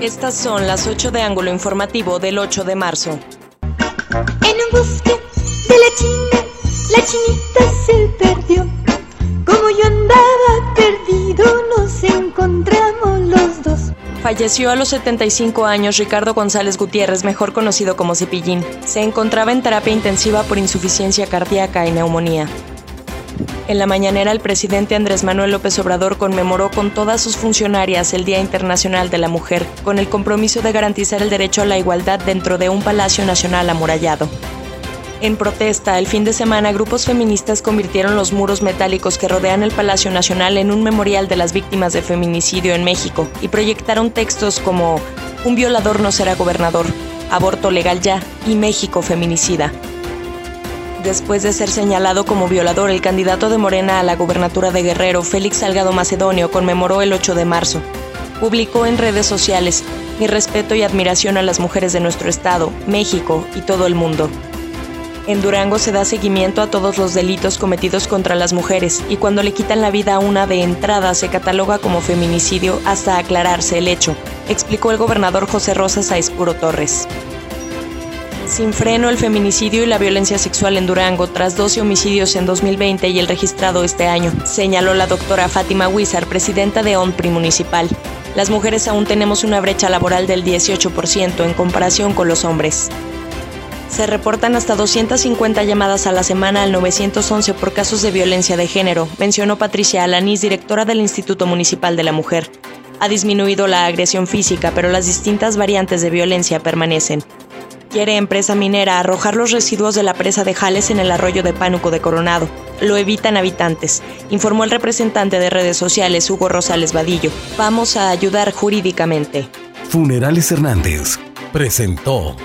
Estas son las 8 de ángulo informativo del 8 de marzo. En un bosque de la China, la chinita se perdió. Como yo andaba perdido, nos encontramos los dos. Falleció a los 75 años Ricardo González Gutiérrez, mejor conocido como Cepillín. Se encontraba en terapia intensiva por insuficiencia cardíaca y neumonía. En la mañanera, el presidente Andrés Manuel López Obrador conmemoró con todas sus funcionarias el Día Internacional de la Mujer, con el compromiso de garantizar el derecho a la igualdad dentro de un Palacio Nacional amurallado. En protesta, el fin de semana, grupos feministas convirtieron los muros metálicos que rodean el Palacio Nacional en un memorial de las víctimas de feminicidio en México y proyectaron textos como Un violador no será gobernador, Aborto legal ya y México feminicida. Después de ser señalado como violador, el candidato de Morena a la gubernatura de Guerrero, Félix Salgado Macedonio, conmemoró el 8 de marzo. Publicó en redes sociales, mi respeto y admiración a las mujeres de nuestro estado, México y todo el mundo. En Durango se da seguimiento a todos los delitos cometidos contra las mujeres y cuando le quitan la vida a una de entrada se cataloga como feminicidio hasta aclararse el hecho, explicó el gobernador José Rosas Aispuro Torres. Sin freno el feminicidio y la violencia sexual en Durango tras 12 homicidios en 2020 y el registrado este año, señaló la doctora Fátima Huizar, presidenta de ONPRI Municipal. Las mujeres aún tenemos una brecha laboral del 18% en comparación con los hombres. Se reportan hasta 250 llamadas a la semana al 911 por casos de violencia de género, mencionó Patricia Alanís, directora del Instituto Municipal de la Mujer. Ha disminuido la agresión física, pero las distintas variantes de violencia permanecen. Quiere empresa minera arrojar los residuos de la presa de Jales en el arroyo de Pánuco de Coronado. Lo evitan habitantes, informó el representante de redes sociales Hugo Rosales Vadillo. Vamos a ayudar jurídicamente. Funerales Hernández presentó